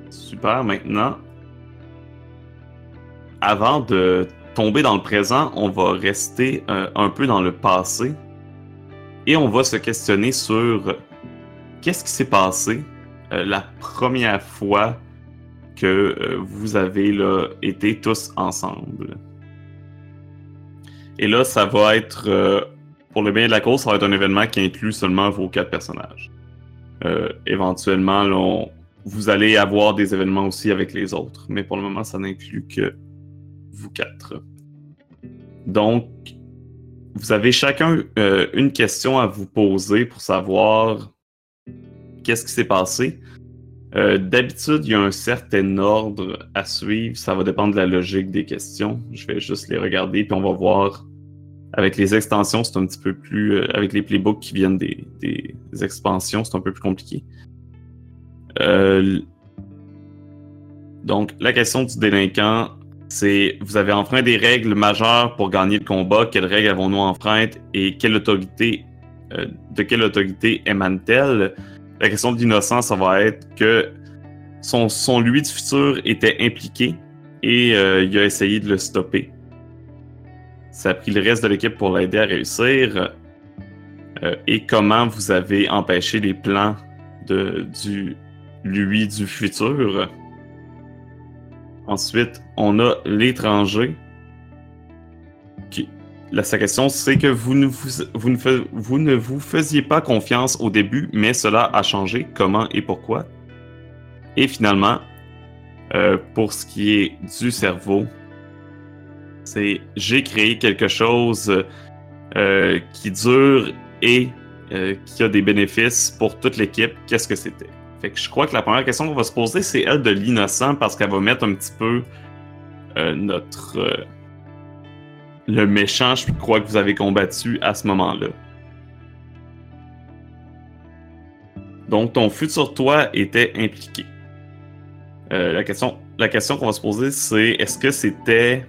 Super, maintenant, avant de tomber dans le présent, on va rester euh, un peu dans le passé et on va se questionner sur qu'est-ce qui s'est passé euh, la première fois que euh, vous avez été tous ensemble. Et là, ça va être, pour le bien de la cause, ça va être un événement qui inclut seulement vos quatre personnages. Éventuellement, vous allez avoir des événements aussi avec les autres, mais pour le moment, ça n'inclut que vous quatre. Donc, vous avez chacun euh, une question à vous poser pour savoir qu'est-ce qui s'est passé. Euh, D'habitude, il y a un certain ordre à suivre. Ça va dépendre de la logique des questions. Je vais juste les regarder, puis on va voir. Avec les extensions, c'est un petit peu plus. euh, avec les playbooks qui viennent des, expansions, c'est un peu plus compliqué. Donc, la question du délinquant, c'est vous avez enfreint des règles majeures pour gagner le combat. Quelles règles avons-nous enfreintes et quelle autorité, euh, de quelle autorité émane-t-elle? La question de l'innocent, ça va être que son, son lui du futur était impliqué et euh, il a essayé de le stopper. Ça a pris le reste de l'équipe pour l'aider à réussir. Euh, et comment vous avez empêché les plans de, du lui du futur? Ensuite, on a l'étranger. La sa question, c'est que vous ne vous faisiez pas confiance au début, mais cela a changé. Comment et pourquoi? Et finalement, euh, pour ce qui est du cerveau, c'est j'ai créé quelque chose euh, qui dure et euh, qui a des bénéfices pour toute l'équipe. Qu'est-ce que c'était? Je crois que la première question qu'on va se poser, c'est elle de l'innocent parce qu'elle va mettre un petit peu euh, notre. euh, le méchant, je crois que vous avez combattu à ce moment-là. Donc, ton futur toi était impliqué. Euh, la question, la question qu'on va se poser, c'est est-ce que c'était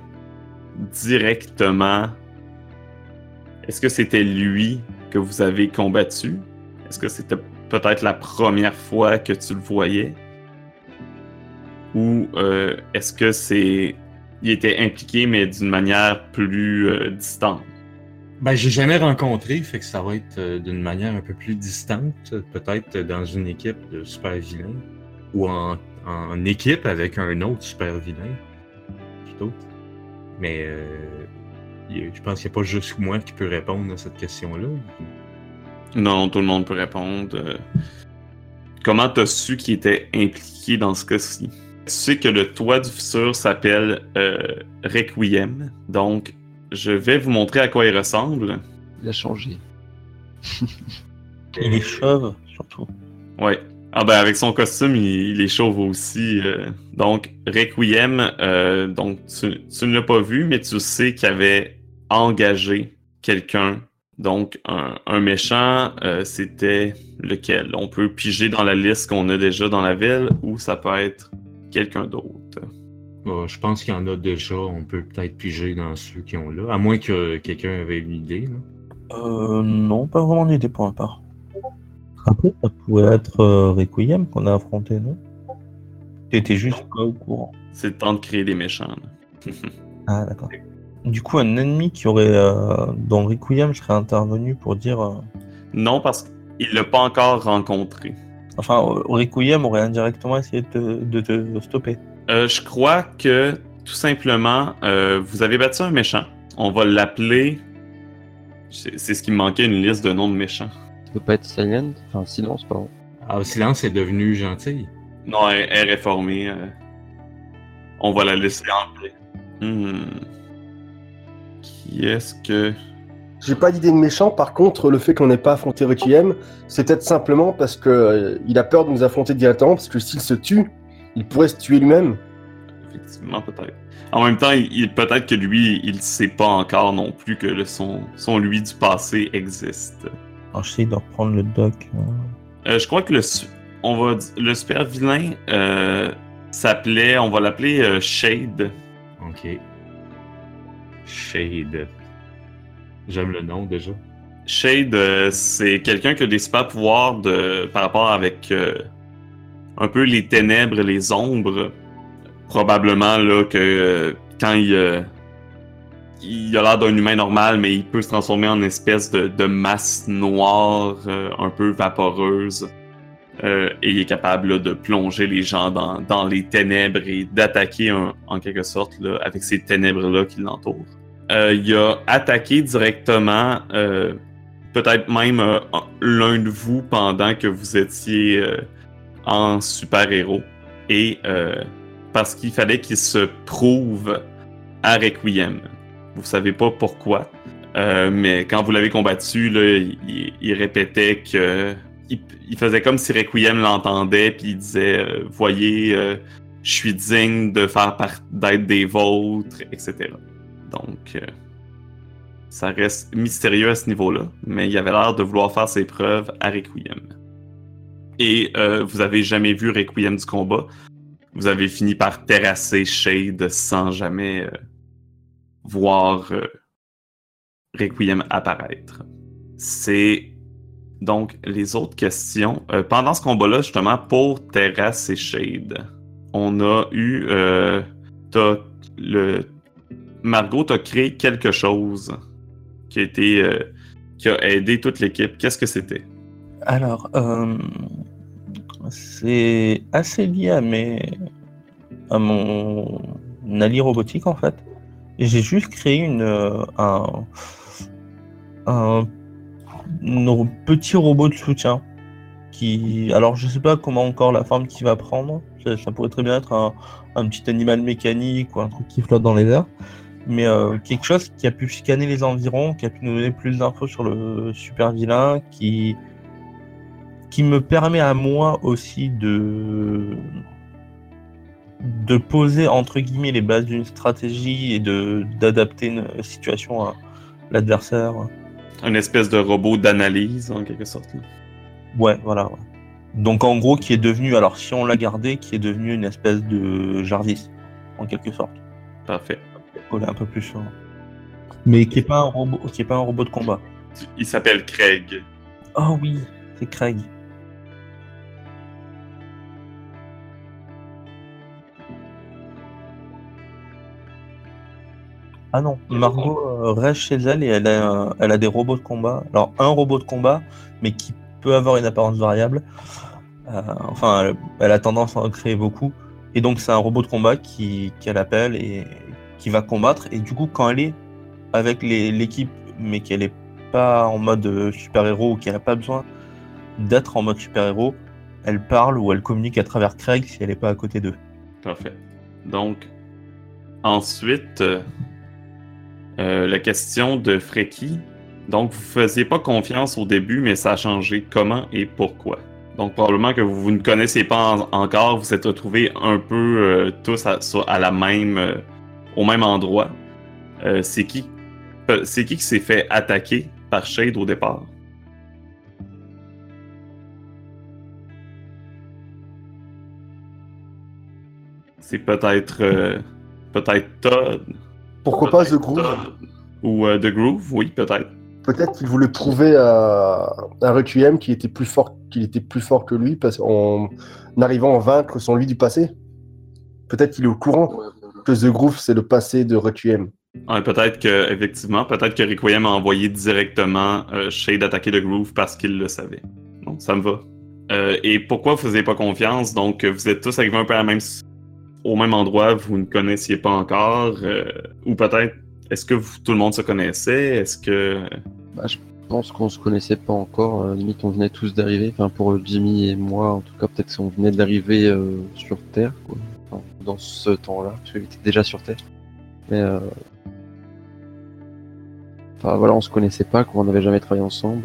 directement. Est-ce que c'était lui que vous avez combattu? Est-ce que c'était peut-être la première fois que tu le voyais? Ou euh, est-ce que c'est. Il était impliqué, mais d'une manière plus euh, distante? Ben, j'ai jamais rencontré, fait que ça va être euh, d'une manière un peu plus distante, peut-être dans une équipe de super vilains ou en, en équipe avec un autre super vilain, plutôt. Mais euh, je pense qu'il n'y a pas juste moi qui peut répondre à cette question-là. Non, tout le monde peut répondre. Euh, Comment t'as su qu'il était impliqué dans ce cas-ci? Tu sais que le toit du futur s'appelle euh, Requiem. Donc, je vais vous montrer à quoi il ressemble. Il a changé. Il est chauve, surtout. Ouais. Ah ben avec son costume, il, il est chauve aussi. euh. donc, Requiem, euh, donc tu, tu ne l'as pas vu, mais tu sais qu'il avait engagé quelqu'un. Donc, un, un méchant, euh, c'était lequel? On peut piger dans la liste qu'on a déjà dans la ville ou ça peut être quelqu'un d'autre? Bon, je pense qu'il y en a déjà. On peut peut-être piger dans ceux qui ont là. À moins que quelqu'un avait une idée. là. Euh, non, pas vraiment d'idée pour ma part. Après, ça pourrait être euh, Requiem qu'on a affronté, non? T'étais juste pas au courant. C'est le temps de créer des méchants. là. Ah, d'accord. Du coup, un ennemi qui aurait, euh, dans Requiem, serait intervenu pour dire. euh, non, parce qu'il l'a pas encore rencontré. Enfin, Requiem aurait indirectement essayé de, te- de te stopper. Euh, je crois que tout simplement, euh, vous avez battu un méchant. On va l'appeler. C'est ce qui me manquait, une liste de noms de méchants. Ça peut pas être silent? Enfin, silence, pardon. Ah, silence est devenu gentil. Non, elle, elle est réformée. euh. On va la laisser en paix. Hmm. Qui est-ce que. J'ai pas d'idée de méchant, par contre, le fait qu'on n'ait pas affronté Requiem, c'est peut-être simplement parce que euh, il a peur de nous affronter directement, parce que s'il se tue, il pourrait se tuer lui-même. Effectivement, peut-être. En même temps, il, il- peut-être que lui, il sait pas encore non plus que le, son, son lui du passé existe. Alors, j'essaie de reprendre le doc. hein. Euh, je crois que le, on va, le super vilain euh, s'appelait, on va l'appeler euh, Shade. Ok. Shade. J'aime le nom déjà. Shade, euh, c'est quelqu'un qui a des super pouvoirs de, par rapport avec euh, un peu les ténèbres, les ombres. Probablement là que euh, quand il, il a l'air d'un humain normal, mais il peut se transformer en espèce de, masse noire, un peu vaporeuse. Euh, et il est capable de plonger les gens dans, les ténèbres et d'attaquer en quelque sorte avec ces ténèbres-là qui l'entourent. Euh, il a attaqué directement, euh, peut-être même l'un de vous pendant que vous étiez en super-héros. Et parce qu'il fallait qu'il se prouve à Requiem. Vous savez pas pourquoi, mais quand vous l'avez combattu, il répétait que il, faisait comme si Requiem l'entendait, puis il disait euh, Voyez, euh, je suis digne de faire d'être des vôtres, etc. Donc, euh, ça reste mystérieux à ce niveau-là, mais il avait l'air de vouloir faire ses preuves à Requiem. Et vous avez jamais vu Requiem du combat? Vous avez fini par terrasser Shade sans jamais voir Requiem apparaître. C'est donc les autres questions. Euh, pendant ce combat-là, justement, pour terrasser Shade, on a eu. Euh, t'as le Margot a créé quelque chose qui a été euh, qui a aidé toute l'équipe. Qu'est-ce que c'était? Alors, euh, c'est assez lié à, mes, à mon allié robotique en fait. Et J'ai juste créé une, un, un, un petit robot de soutien qui, alors je sais pas comment encore la forme qu'il va prendre. Ça, ça pourrait très bien être un, un petit animal mécanique ou un truc qui flotte dans les airs. Mais euh, quelque chose qui a pu scanner les environs, qui a pu nous donner plus d'infos sur le super vilain, qui, qui me permet à moi aussi de de poser entre guillemets les bases d'une stratégie et de d'adapter une situation à l'adversaire. Une espèce de robot d'analyse, en quelque sorte. là. Ouais, voilà. ouais. Donc en gros, qui est devenu, alors si on l'a gardé, qui est devenu une espèce de Jarvis, en quelque sorte. Parfait. Coller un peu plus sur. Mais qui est pas un robot, qui est pas un robot de combat. Il s'appelle Craig. Oh oui, c'est Craig. Ah non, Margot euh, reste chez elle et elle a, elle a des robots de combat. Alors un robot de combat, mais qui peut avoir une apparence variable. Euh, enfin, elle, a tendance à en créer beaucoup. Et donc c'est un robot de combat qui qu'elle appelle et qui va combattre. Et du coup, quand elle est avec l'équipe, mais qu'elle est pas en mode euh, super-héros ou qu'elle n'a pas besoin d'être en mode super-héros, elle parle ou elle communique à travers Craig si elle n'est pas à côté d'eux. Parfait. Donc, ensuite, euh, la question de Freki. Donc, vous faisiez pas confiance au début, mais ça a changé comment et pourquoi? Donc, probablement que vous, vous ne connaissez pas en- encore, vous êtes retrouvés un peu euh, tous à, la même, euh, au même endroit. C'est qui, c'est qui qui s'est fait attaquer par Shade au départ? C'est peut-être, peut-être Todd. Pourquoi pas The Groove. Ou euh, The Groove, oui, peut-être. Peut-être qu'il voulait prouver à, à Requiem qu'il était plus fort, qu'il était plus fort que lui parce en arrivant à vaincre son lui du passé. Peut-être qu'il est au courant que The Groove c'est le passé de Requiem. Ouais, peut-être que, effectivement, peut-être que Requiem a envoyé directement euh, Shade attaquer The Groove parce qu'il le savait. Bon, ça me va. Euh, et pourquoi vous faisiez pas confiance? Donc, euh, vous êtes tous arrivés un peu à la même, au même endroit, vous ne connaissiez pas encore, euh, ou peut-être, est-ce que tout le monde se connaissait? Est-ce que... Je pense qu'on se connaissait pas encore. euh, limite, on venait tous d'arriver. Enfin, pour Jimmy et moi, en tout cas, peut-être qu'on venait d'arriver euh, sur Terre, dans ce temps-là, parce qu'il était déjà sur Terre. Mais euh... enfin, voilà, on se connaissait pas, quoi. On n'avait jamais travaillé ensemble.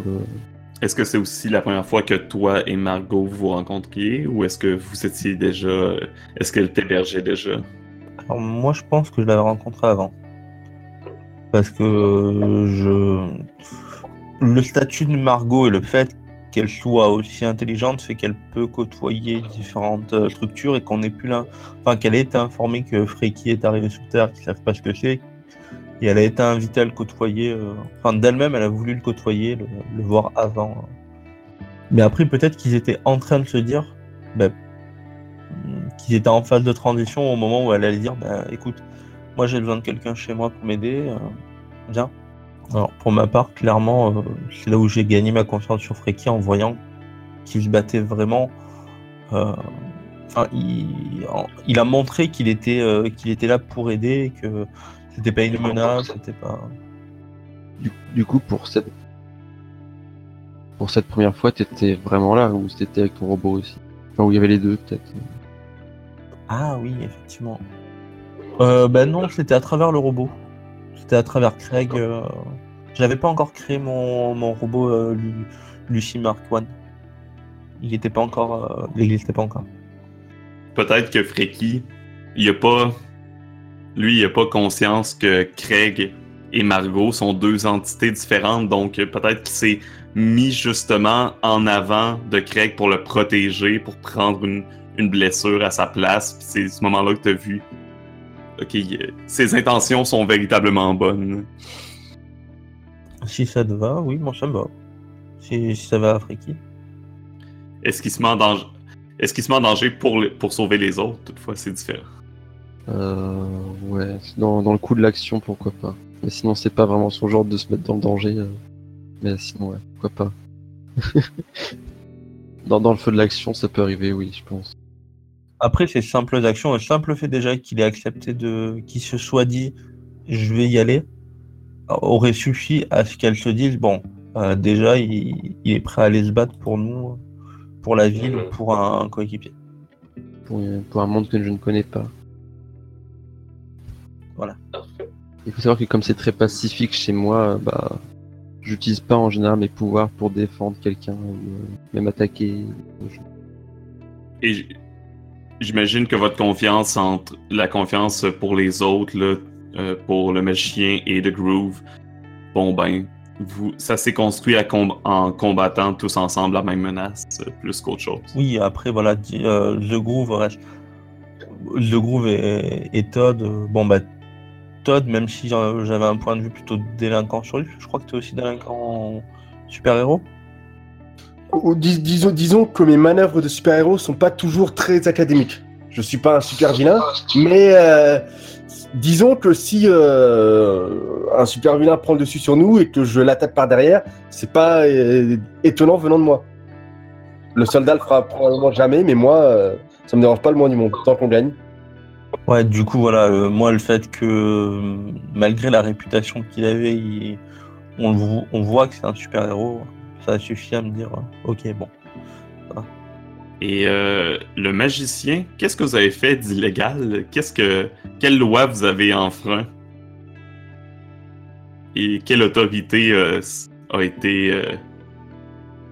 Est-ce que c'est aussi la première fois que toi et Margot vous rencontriez, ou est-ce que vous étiez déjà... Est-ce qu'elle t'hébergeait déjà? Alors moi, je pense que je l'avais rencontré avant. Parce que je... Le statut de Margot et le fait qu'elle soit aussi intelligente fait qu'elle peut côtoyer différentes euh, structures et qu'on n'est plus là. Enfin, qu'elle été informée que Freaky est arrivé sur Terre, qu'ils savent pas ce que c'est. Et elle a été invitée à le côtoyer. euh, Enfin, d'elle-même, elle a voulu le côtoyer, le, voir avant. Mais après, peut-être qu'ils étaient en train de se dire ben, qu'ils étaient en phase de transition au moment où elle allait dire ben, écoute, moi j'ai besoin de quelqu'un chez moi pour m'aider, euh. Alors pour ma part, clairement, euh, c'est là où j'ai gagné ma confiance sur Freaky en voyant qu'il se battait vraiment. il, a montré qu'il était, qu'il était là pour aider, que c'était pas une menace, c'était pas. Du, du coup, pour cette pour cette première fois, t'étais vraiment là ou c'était avec ton robot aussi? Enfin, où il y avait les deux, peut-être. Ah oui, effectivement. Euh, ben non, c'était à travers le robot. C'était à travers Craig. euh, J'avais pas encore créé mon, mon robot euh, Lu- Lucy Mark One. Il était pas encore. euh, Il n'existait pas encore. peut-être que Freaky, il a pas. Lui, il a pas conscience que Craig et Margot sont deux entités différentes, donc peut-être qu'il s'est mis justement en avant de Craig pour le protéger, pour prendre une, une blessure à sa place. Puis c'est ce moment-là que t'as vu. Ok, ses intentions sont véritablement bonnes. Si ça te va, oui, moi ça me va. Si, si ça va à Freaky. Est-ce qu'il se met en danger Est-ce qu'il se met en danger pour sauver les autres? Toutefois, c'est différent. Euh, ouais, dans, dans le coup de l'action, pourquoi pas. Mais sinon, c'est pas vraiment son genre de se mettre dans le danger. euh. Mais sinon, ouais, pourquoi pas. dans, dans le feu de l'action, ça peut arriver, oui, je pense. Après, ces simples actions, le simple fait déjà qu'il ait accepté de. qu'il se soit dit je vais y aller, aurait suffi à ce qu'elle se dise bon, euh, déjà, il, il est prêt à aller se battre pour nous, pour la ville, pour un, coéquipier. Pour, pour un monde que je ne connais pas. Voilà. Il faut savoir que comme c'est très pacifique chez moi, bah, j'utilise pas en général mes pouvoirs pour défendre quelqu'un euh, même attaquer. Et j'imagine que votre confiance entre la confiance pour les autres, là, euh, pour le magicien et The Groove, bon ben, vous, ça s'est construit à com- en combattant tous ensemble la même menace, euh, plus qu'autre chose. Oui, après, voilà, euh, The Groove. The Groove et, et Todd, bon, bah, Même si j'avais un point de vue plutôt délinquant sur lui, je crois que tu es aussi délinquant super-héros. Disons, que mes manœuvres de super-héros sont pas toujours très académiques. Je suis pas un super vilain, mais euh, disons que si euh, un super vilain prend le dessus sur nous et que je l'attaque par derrière, c'est pas euh, étonnant venant de moi. Le soldat le fera probablement jamais, mais moi, ça me dérange pas le moins du monde, tant qu'on gagne. Ouais, du coup, voilà, euh, moi, le fait que euh, malgré la réputation qu'il avait, on, voit que c'est un super-héros, ça suffit à me dire, euh, ok, bon. Et le magicien, qu'est-ce que vous avez fait d'illégal? Qu'est-ce que quelle loi vous avez enfreint? Et quelle autorité a été.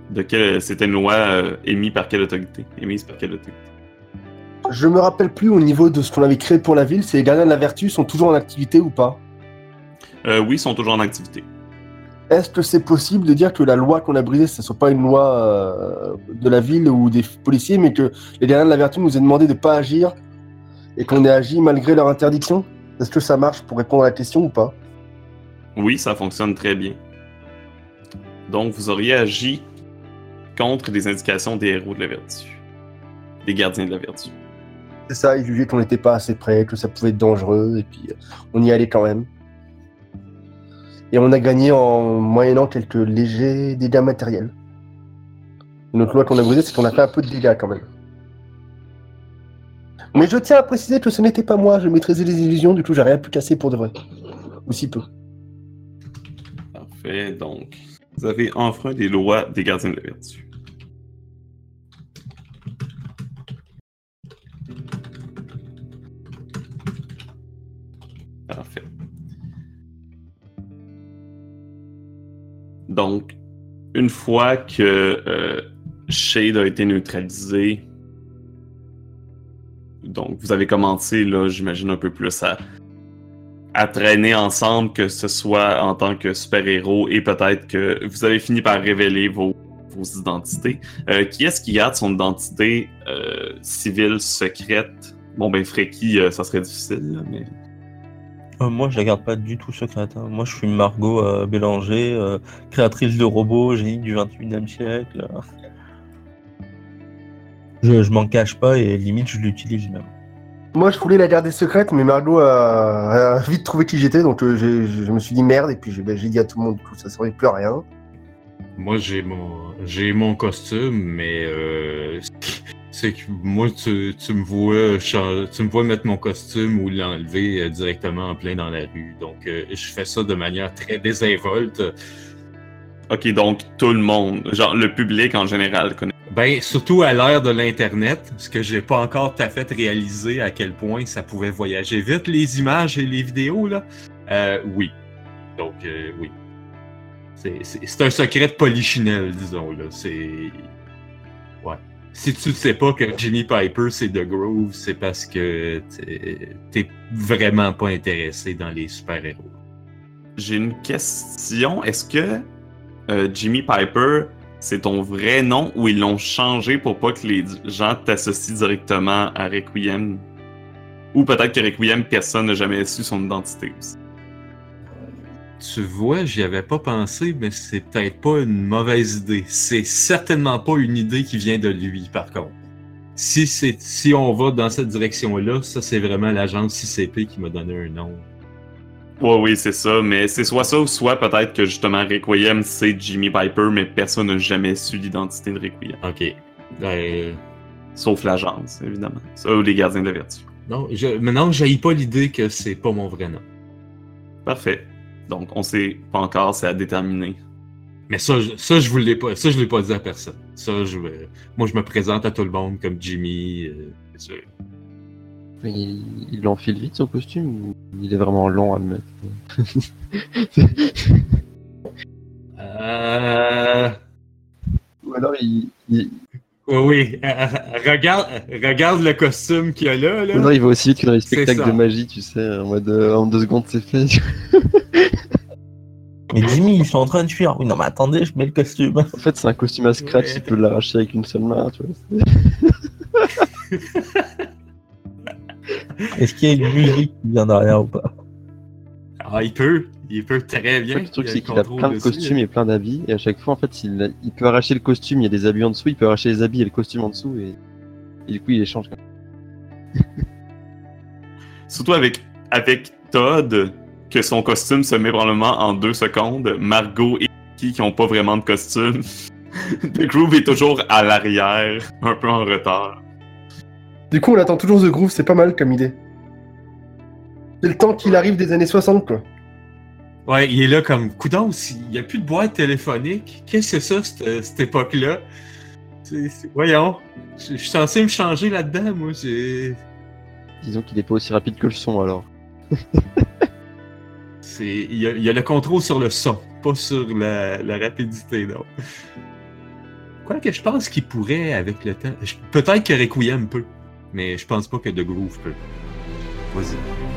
de quelle. C'était une loi émise par quelle autorité? Émise par quelle autorité? Je me rappelle plus au niveau de ce qu'on avait créé pour la ville, c'est les gardiens de la vertu sont toujours en activité ou pas Euh, Oui, ils sont toujours en activité. Est-ce que c'est possible de dire que la loi qu'on a brisée, ce ne soit pas une loi euh, de la ville ou des policiers, mais que les gardiens de la vertu nous aient demandé de ne pas agir et qu'on ait agi malgré leur interdiction? Est-ce que ça marche pour répondre à la question ou pas? Oui, ça fonctionne très bien. Donc, vous auriez agi contre les indications des héros de la vertu. Des gardiens de la vertu. C'est ça, ils jugeaient qu'on n'était pas assez près, que ça pouvait être dangereux, et puis euh, on y allait quand même. Et on a gagné en moyennant quelques légers dégâts matériels. Et notre loi qu'on a brisée, c'est qu'on a fait un peu de dégâts quand même. Mais je tiens à préciser que ce n'était pas moi, je maîtrisais les illusions, du coup j'ai rien pu casser pour de vrai. Ou si peu. Parfait. Donc, vous avez enfreint les lois des gardiens de la vertu. Donc, une fois que euh, Shade a été neutralisé, donc vous avez commencé, là, j'imagine, un peu plus à, à traîner ensemble, que ce soit en tant que super-héros, et peut-être que vous avez fini par révéler vos, vos identités. Euh, qui est-ce qui garde son identité euh, civile secrète? Bon, ben, euh, ça serait difficile, mais... Euh, moi, je la garde pas du tout secrète. hein. Moi, je suis Margot euh, Bélanger, euh, créatrice de robots, génie du 21e siècle. Je, je m'en cache pas et limite, je l'utilise même. Moi je voulais la garder secrète, mais Margot a, a vite trouvé qui j'étais, donc euh, j'ai- je me suis dit merde, et puis j'ai ben, j'ai dit à tout le monde, du coup ça servait plus à rien. Moi, j'ai mon, j'ai mon costume, mais euh, c'est que moi, tu, tu me vois, chan- tu me vois mettre mon costume ou l'enlever euh, directement en plein dans la rue. Donc, euh, je fais ça de manière très désinvolte. Ok, donc tout le monde, genre le public en général connaît. Ben, surtout à l'ère de l'Internet, parce que j'ai pas encore tout à fait réalisé à quel point ça pouvait voyager vite, les images et les vidéos, là. Euh, oui. Donc, euh, oui. C'est un secret de polichinelle, disons, là. C'est... Si tu ne sais pas que Jimmy Piper, c'est The Groove, c'est parce que t'es vraiment pas intéressé dans les super-héros. J'ai une question. Est-ce que euh, Jimmy Piper, c'est ton vrai nom ou ils l'ont changé pour pas que les gens t'associent directement à Requiem? Ou peut-être que Requiem, personne n'a jamais su son identité aussi. Tu vois, j'y avais pas pensé, mais c'est peut-être pas une mauvaise idée. C'est certainement pas une idée qui vient de lui, par contre. Si c'est si on va dans cette direction-là, ça c'est vraiment l'agence ICP qui m'a donné un nom. Ouais, oui, c'est ça, mais c'est soit ça ou soit peut-être que justement Requiem, c'est Jimmy Piper, mais personne n'a jamais su l'identité de Requiem. Ok. Euh, Sauf l'agence, évidemment. Ça, ou les gardiens de la vertu. non, je, maintenant, j'haïs pas l'idée que c'est pas mon vrai nom. Parfait. Donc, on sait pas encore, c'est à déterminer. Mais ça, je, ça, je vous l'ai pas, ça, je l'ai pas dit à personne. Ça, je, euh, moi, je me présente à tout le monde comme Jimmy. euh, sûr. Mais il il l'enfile vite son costume ou il est vraiment long à le mettre Euh... Ou alors il, il, Oui, oui. Euh, regarde, regarde le costume qu'il y a là. là. alors il va aussi vite que dans les spectacles de magie, tu sais, en mode euh, en deux secondes c'est fait. Mais Jimmy, ils sont en train de fuir. Oui, non, mais attendez, je mets le costume. En fait, c'est un costume à scratch, Ouais. il peut l'arracher avec une seule main, tu vois. Est-ce qu'il y a une musique qui vient derrière ou pas? Ah, il peut. Il peut très bien. Le truc, c'est qu'il a plein de costumes et plein d'habits, et à chaque fois, en fait, il, il peut arracher le costume, il y a des habits en dessous, il peut arracher les habits et le costume en dessous, et, et du coup, il échange. Surtout avec, avec Todd, que son costume se met probablement en deux secondes. Margot et Vicky qui ont pas vraiment de costume. The Groove est toujours à l'arrière, un peu en retard. Du coup, on attend toujours The Groove, c'est pas mal comme idée. C'est le temps qu'il arrive des années 60, quoi. Ouais, il est là comme coudon. Il n'y a plus de boîte téléphonique. Qu'est-ce que c'est ça, cette, cette époque-là? Voyons. Je suis censé me changer là-dedans, moi. J'ai. Disons qu'il est pas aussi rapide que le son, alors. c'est- il y, a, il y a le contrôle sur le son, pas sur la, la rapidité, non. Quoique je pense qu'il pourrait avec le temps. Peut-être que Requiem peut, mais je pense pas que The Groove peut. Vas-y.